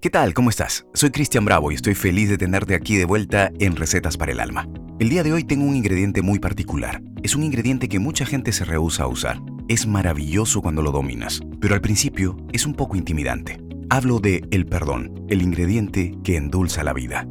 ¿Qué tal? ¿Cómo estás? Soy Cristian Bravo y estoy feliz de tenerte aquí de vuelta en Recetas para el Alma. El día de hoy tengo un ingrediente muy particular. Es un ingrediente que mucha gente se rehúsa a usar. Es maravilloso cuando lo dominas, pero al principio es un poco intimidante. Hablo de el perdón, el ingrediente que endulza la vida.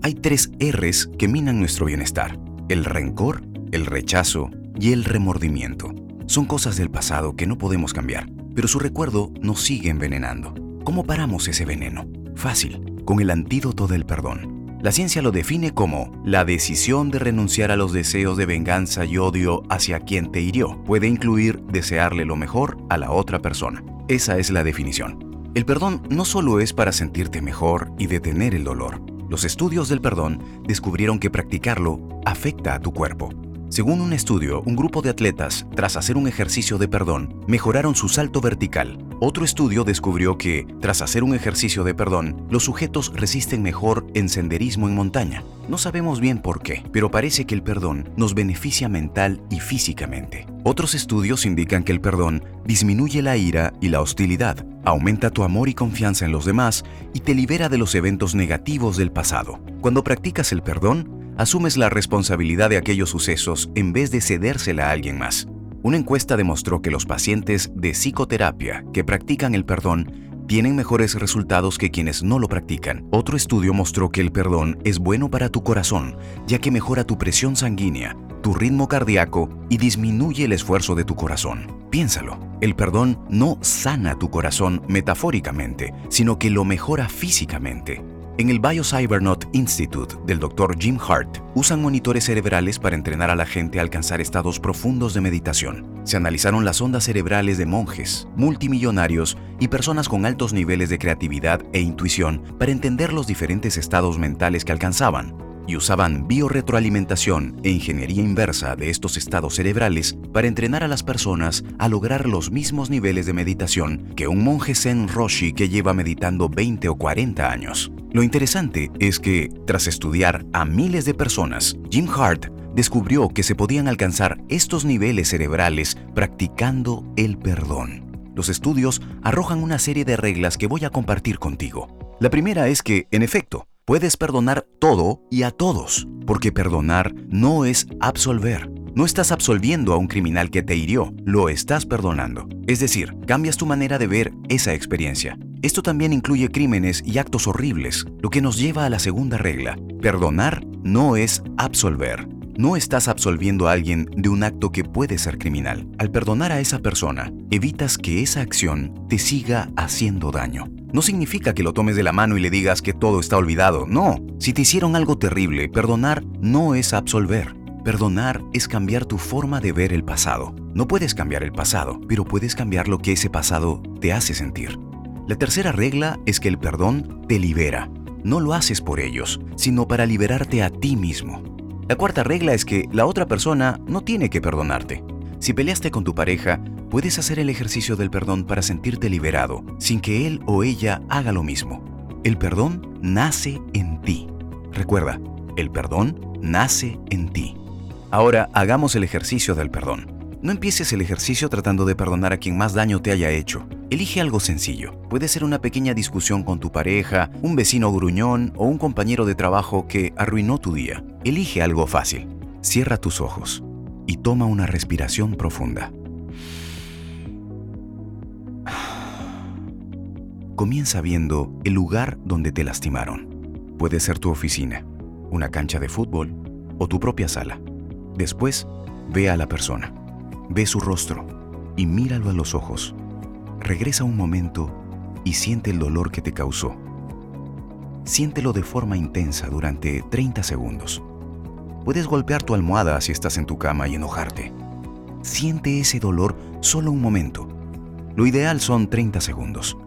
Hay tres R's que minan nuestro bienestar. El rencor, el rechazo y el remordimiento. Son cosas del pasado que no podemos cambiar, pero su recuerdo nos sigue envenenando. ¿Cómo paramos ese veneno? Fácil, con el antídoto del perdón. La ciencia lo define como la decisión de renunciar a los deseos de venganza y odio hacia quien te hirió. Puede incluir desearle lo mejor a la otra persona. Esa es la definición. El perdón no solo es para sentirte mejor y detener el dolor. Los estudios del perdón descubrieron que practicarlo afecta a tu cuerpo. Según un estudio, un grupo de atletas, tras hacer un ejercicio de perdón, mejoraron su salto vertical. Otro estudio descubrió que, tras hacer un ejercicio de perdón, los sujetos resisten mejor en senderismo en montaña. No sabemos bien por qué, pero parece que el perdón nos beneficia mental y físicamente. Otros estudios indican que el perdón disminuye la ira y la hostilidad, aumenta tu amor y confianza en los demás y te libera de los eventos negativos del pasado. Cuando practicas el perdón, asumes la responsabilidad de aquellos sucesos en vez de cedérsela a alguien más. Una encuesta demostró que los pacientes de psicoterapia que practican el perdón tienen mejores resultados que quienes no lo practican. Otro estudio mostró que el perdón es bueno para tu corazón, ya que mejora tu presión sanguínea, tu ritmo cardíaco y disminuye el esfuerzo de tu corazón. Piénsalo, el perdón no sana tu corazón metafóricamente, sino que lo mejora físicamente. En el BioCybernaut Institute del Dr. Jim Hart usan monitores cerebrales para entrenar a la gente a alcanzar estados profundos de meditación. Se analizaron las ondas cerebrales de monjes, multimillonarios y personas con altos niveles de creatividad e intuición para entender los diferentes estados mentales que alcanzaban y usaban biorretroalimentación e ingeniería inversa de estos estados cerebrales para entrenar a las personas a lograr los mismos niveles de meditación que un monje Zen Roshi que lleva meditando 20 o 40 años. Lo interesante es que, tras estudiar a miles de personas, Jim Hart descubrió que se podían alcanzar estos niveles cerebrales practicando el perdón. Los estudios arrojan una serie de reglas que voy a compartir contigo. La primera es que, en efecto, Puedes perdonar todo y a todos, porque perdonar no es absolver. No estás absolviendo a un criminal que te hirió, lo estás perdonando. Es decir, cambias tu manera de ver esa experiencia. Esto también incluye crímenes y actos horribles, lo que nos lleva a la segunda regla. Perdonar no es absolver. No estás absolviendo a alguien de un acto que puede ser criminal. Al perdonar a esa persona, evitas que esa acción te siga haciendo daño. No significa que lo tomes de la mano y le digas que todo está olvidado, no. Si te hicieron algo terrible, perdonar no es absolver. Perdonar es cambiar tu forma de ver el pasado. No puedes cambiar el pasado, pero puedes cambiar lo que ese pasado te hace sentir. La tercera regla es que el perdón te libera. No lo haces por ellos, sino para liberarte a ti mismo. La cuarta regla es que la otra persona no tiene que perdonarte. Si peleaste con tu pareja, puedes hacer el ejercicio del perdón para sentirte liberado, sin que él o ella haga lo mismo. El perdón nace en ti. Recuerda, el perdón nace en ti. Ahora hagamos el ejercicio del perdón. No empieces el ejercicio tratando de perdonar a quien más daño te haya hecho. Elige algo sencillo. Puede ser una pequeña discusión con tu pareja, un vecino gruñón o un compañero de trabajo que arruinó tu día. Elige algo fácil. Cierra tus ojos y toma una respiración profunda. Comienza viendo el lugar donde te lastimaron. Puede ser tu oficina, una cancha de fútbol o tu propia sala. Después, ve a la persona, ve su rostro y míralo a los ojos. Regresa un momento y siente el dolor que te causó. Siéntelo de forma intensa durante 30 segundos. Puedes golpear tu almohada si estás en tu cama y enojarte. Siente ese dolor solo un momento. Lo ideal son 30 segundos.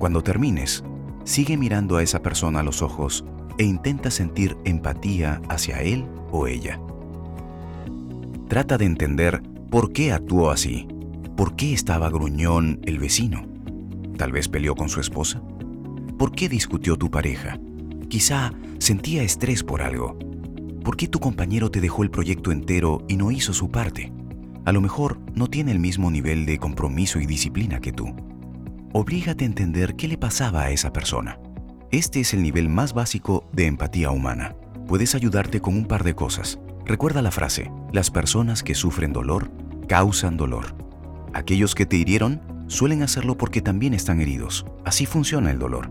Cuando termines, sigue mirando a esa persona a los ojos e intenta sentir empatía hacia él o ella. Trata de entender por qué actuó así, por qué estaba gruñón el vecino. Tal vez peleó con su esposa. ¿Por qué discutió tu pareja? Quizá sentía estrés por algo. ¿Por qué tu compañero te dejó el proyecto entero y no hizo su parte? A lo mejor no tiene el mismo nivel de compromiso y disciplina que tú. Oblígate a entender qué le pasaba a esa persona. Este es el nivel más básico de empatía humana. Puedes ayudarte con un par de cosas. Recuerda la frase, las personas que sufren dolor causan dolor. Aquellos que te hirieron suelen hacerlo porque también están heridos. Así funciona el dolor.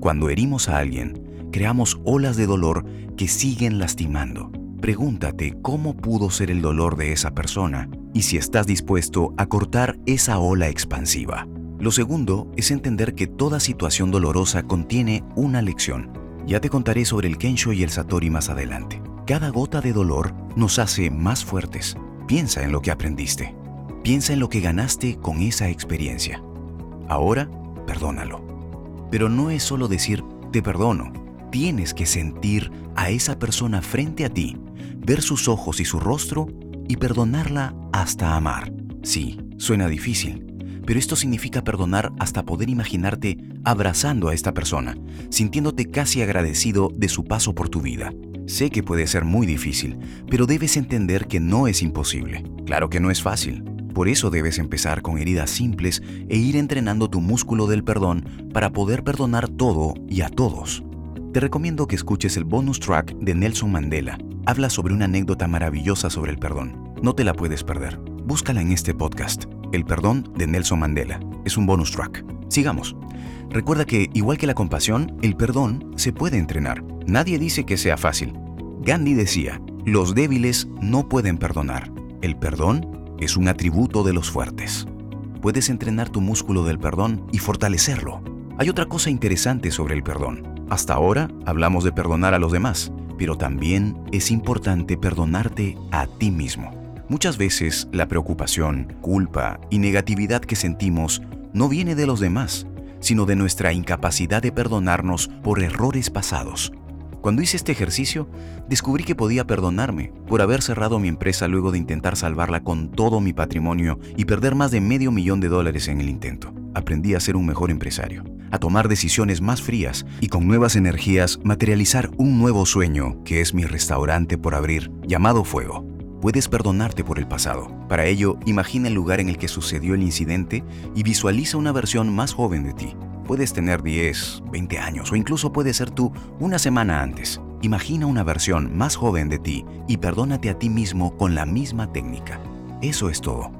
Cuando herimos a alguien, creamos olas de dolor que siguen lastimando. Pregúntate cómo pudo ser el dolor de esa persona y si estás dispuesto a cortar esa ola expansiva. Lo segundo es entender que toda situación dolorosa contiene una lección. Ya te contaré sobre el Kensho y el Satori más adelante. Cada gota de dolor nos hace más fuertes. Piensa en lo que aprendiste. Piensa en lo que ganaste con esa experiencia. Ahora, perdónalo. Pero no es solo decir te perdono. Tienes que sentir a esa persona frente a ti, ver sus ojos y su rostro y perdonarla hasta amar. Sí, suena difícil, pero esto significa perdonar hasta poder imaginarte abrazando a esta persona, sintiéndote casi agradecido de su paso por tu vida. Sé que puede ser muy difícil, pero debes entender que no es imposible. Claro que no es fácil. Por eso debes empezar con heridas simples e ir entrenando tu músculo del perdón para poder perdonar todo y a todos. Te recomiendo que escuches el bonus track de Nelson Mandela. Habla sobre una anécdota maravillosa sobre el perdón. No te la puedes perder. Búscala en este podcast. El perdón de Nelson Mandela. Es un bonus track. Sigamos. Recuerda que, igual que la compasión, el perdón se puede entrenar. Nadie dice que sea fácil. Gandhi decía, los débiles no pueden perdonar. El perdón es un atributo de los fuertes. Puedes entrenar tu músculo del perdón y fortalecerlo. Hay otra cosa interesante sobre el perdón. Hasta ahora hablamos de perdonar a los demás, pero también es importante perdonarte a ti mismo. Muchas veces la preocupación, culpa y negatividad que sentimos no viene de los demás, sino de nuestra incapacidad de perdonarnos por errores pasados. Cuando hice este ejercicio, descubrí que podía perdonarme por haber cerrado mi empresa luego de intentar salvarla con todo mi patrimonio y perder más de medio millón de dólares en el intento. Aprendí a ser un mejor empresario, a tomar decisiones más frías y con nuevas energías materializar un nuevo sueño que es mi restaurante por abrir, llamado Fuego puedes perdonarte por el pasado. Para ello, imagina el lugar en el que sucedió el incidente y visualiza una versión más joven de ti. Puedes tener 10, 20 años o incluso puede ser tú una semana antes. Imagina una versión más joven de ti y perdónate a ti mismo con la misma técnica. Eso es todo.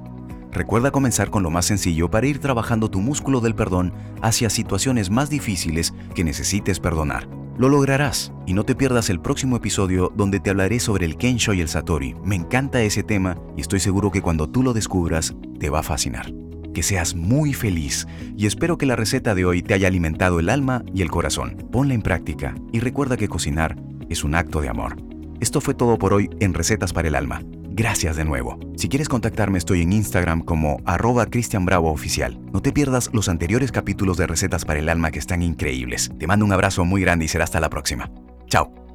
Recuerda comenzar con lo más sencillo para ir trabajando tu músculo del perdón hacia situaciones más difíciles que necesites perdonar. Lo lograrás y no te pierdas el próximo episodio donde te hablaré sobre el Kensho y el Satori. Me encanta ese tema y estoy seguro que cuando tú lo descubras te va a fascinar. Que seas muy feliz y espero que la receta de hoy te haya alimentado el alma y el corazón. Ponla en práctica y recuerda que cocinar es un acto de amor. Esto fue todo por hoy en Recetas para el Alma. Gracias de nuevo. Si quieres contactarme estoy en Instagram como arroba Cristian Bravo Oficial. No te pierdas los anteriores capítulos de Recetas para el Alma que están increíbles. Te mando un abrazo muy grande y será hasta la próxima. Chao.